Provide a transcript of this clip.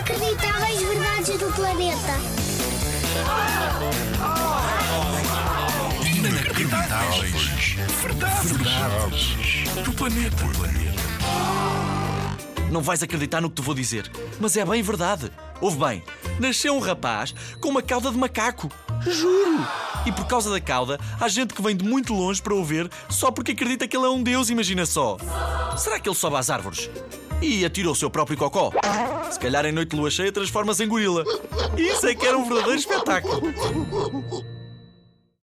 Inacreditáveis verdades do planeta. Inacreditáveis. Verdades. Do planeta. Não vais acreditar no que te vou dizer, mas é bem verdade. Ouve bem, nasceu um rapaz com uma cauda de macaco. Juro! E por causa da cauda, há gente que vem de muito longe para o ver só porque acredita que ele é um deus, imagina só. Será que ele sobe às árvores? E atirou o seu próprio cocó? Se calhar em noite de lua cheia transforma-se em gorila. Isso é que era um verdadeiro espetáculo.